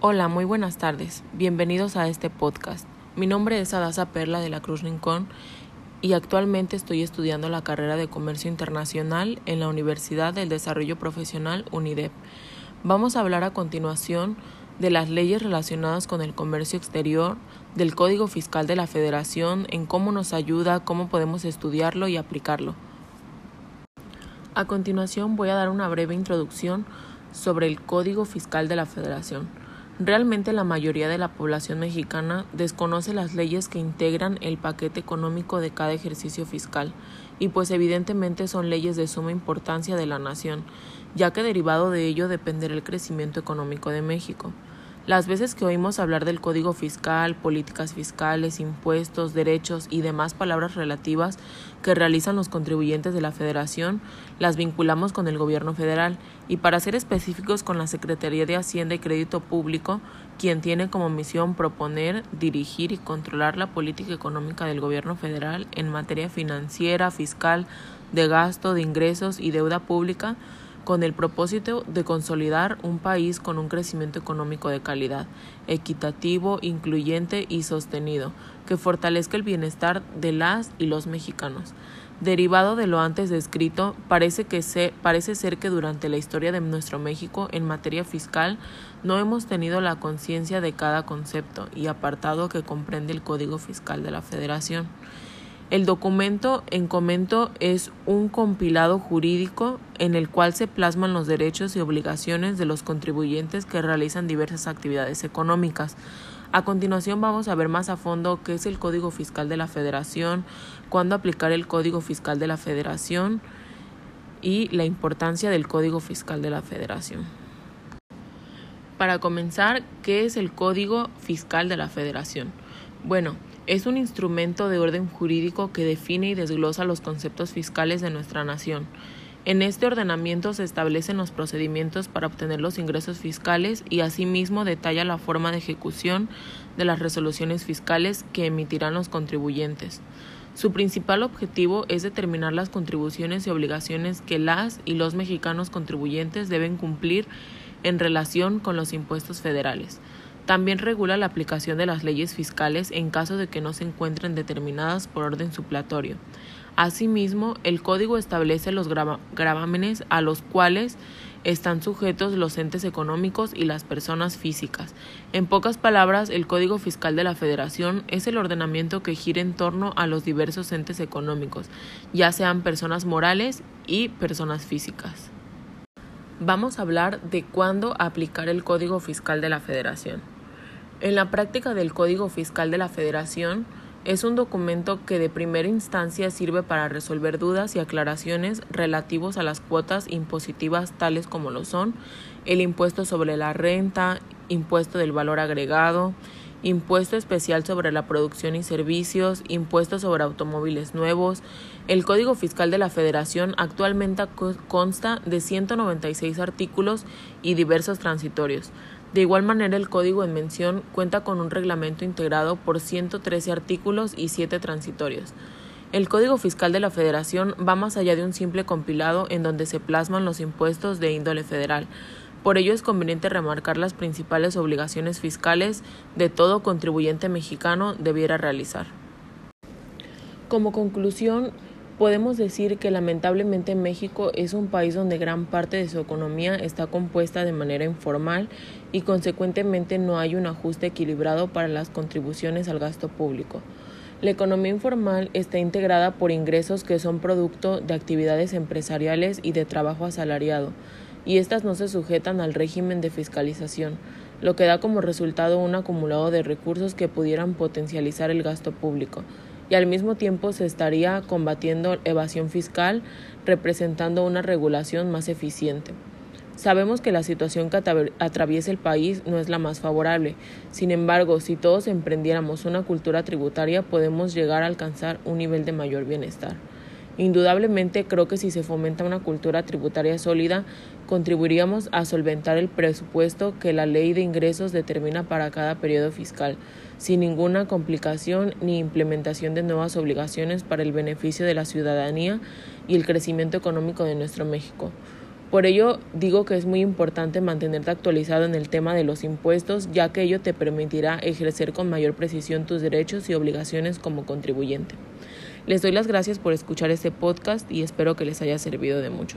Hola, muy buenas tardes. Bienvenidos a este podcast. Mi nombre es Adasa Perla de la Cruz Rincón y actualmente estoy estudiando la carrera de Comercio Internacional en la Universidad del Desarrollo Profesional UNIDEP. Vamos a hablar a continuación de las leyes relacionadas con el comercio exterior, del Código Fiscal de la Federación, en cómo nos ayuda, cómo podemos estudiarlo y aplicarlo. A continuación voy a dar una breve introducción sobre el Código Fiscal de la Federación. Realmente la mayoría de la población mexicana desconoce las leyes que integran el paquete económico de cada ejercicio fiscal, y pues evidentemente son leyes de suma importancia de la nación, ya que derivado de ello dependerá el crecimiento económico de México. Las veces que oímos hablar del código fiscal, políticas fiscales, impuestos, derechos y demás palabras relativas que realizan los contribuyentes de la Federación, las vinculamos con el gobierno federal. Y para ser específicos con la Secretaría de Hacienda y Crédito Público, quien tiene como misión proponer, dirigir y controlar la política económica del gobierno federal en materia financiera, fiscal, de gasto, de ingresos y deuda pública, con el propósito de consolidar un país con un crecimiento económico de calidad, equitativo, incluyente y sostenido, que fortalezca el bienestar de las y los mexicanos. Derivado de lo antes descrito, parece, que se, parece ser que durante la historia de nuestro México en materia fiscal no hemos tenido la conciencia de cada concepto y apartado que comprende el Código Fiscal de la Federación. El documento en comento es un compilado jurídico en el cual se plasman los derechos y obligaciones de los contribuyentes que realizan diversas actividades económicas. A continuación vamos a ver más a fondo qué es el Código Fiscal de la Federación, cuándo aplicar el Código Fiscal de la Federación y la importancia del Código Fiscal de la Federación. Para comenzar, ¿qué es el Código Fiscal de la Federación? Bueno, es un instrumento de orden jurídico que define y desglosa los conceptos fiscales de nuestra nación. En este ordenamiento se establecen los procedimientos para obtener los ingresos fiscales y asimismo detalla la forma de ejecución de las resoluciones fiscales que emitirán los contribuyentes. Su principal objetivo es determinar las contribuciones y obligaciones que las y los mexicanos contribuyentes deben cumplir en relación con los impuestos federales. También regula la aplicación de las leyes fiscales en caso de que no se encuentren determinadas por orden suplatorio. Asimismo, el Código establece los gravámenes a los cuales están sujetos los entes económicos y las personas físicas. En pocas palabras, el Código Fiscal de la Federación es el ordenamiento que gira en torno a los diversos entes económicos, ya sean personas morales y personas físicas. Vamos a hablar de cuándo aplicar el Código Fiscal de la Federación. En la práctica del Código Fiscal de la Federación, es un documento que de primera instancia sirve para resolver dudas y aclaraciones relativos a las cuotas impositivas tales como lo son el impuesto sobre la renta, impuesto del valor agregado, impuesto especial sobre la producción y servicios, impuesto sobre automóviles nuevos. El Código Fiscal de la Federación actualmente consta de 196 artículos y diversos transitorios. De igual manera, el código en mención cuenta con un reglamento integrado por 113 artículos y 7 transitorios. El Código Fiscal de la Federación va más allá de un simple compilado en donde se plasman los impuestos de índole federal. Por ello es conveniente remarcar las principales obligaciones fiscales de todo contribuyente mexicano debiera realizar. Como conclusión, Podemos decir que lamentablemente México es un país donde gran parte de su economía está compuesta de manera informal y consecuentemente no hay un ajuste equilibrado para las contribuciones al gasto público. La economía informal está integrada por ingresos que son producto de actividades empresariales y de trabajo asalariado, y éstas no se sujetan al régimen de fiscalización, lo que da como resultado un acumulado de recursos que pudieran potencializar el gasto público y al mismo tiempo se estaría combatiendo evasión fiscal, representando una regulación más eficiente. Sabemos que la situación que atraviesa el país no es la más favorable. Sin embargo, si todos emprendiéramos una cultura tributaria, podemos llegar a alcanzar un nivel de mayor bienestar. Indudablemente creo que si se fomenta una cultura tributaria sólida, contribuiríamos a solventar el presupuesto que la ley de ingresos determina para cada periodo fiscal, sin ninguna complicación ni implementación de nuevas obligaciones para el beneficio de la ciudadanía y el crecimiento económico de nuestro México. Por ello digo que es muy importante mantenerte actualizado en el tema de los impuestos, ya que ello te permitirá ejercer con mayor precisión tus derechos y obligaciones como contribuyente. Les doy las gracias por escuchar este podcast y espero que les haya servido de mucho.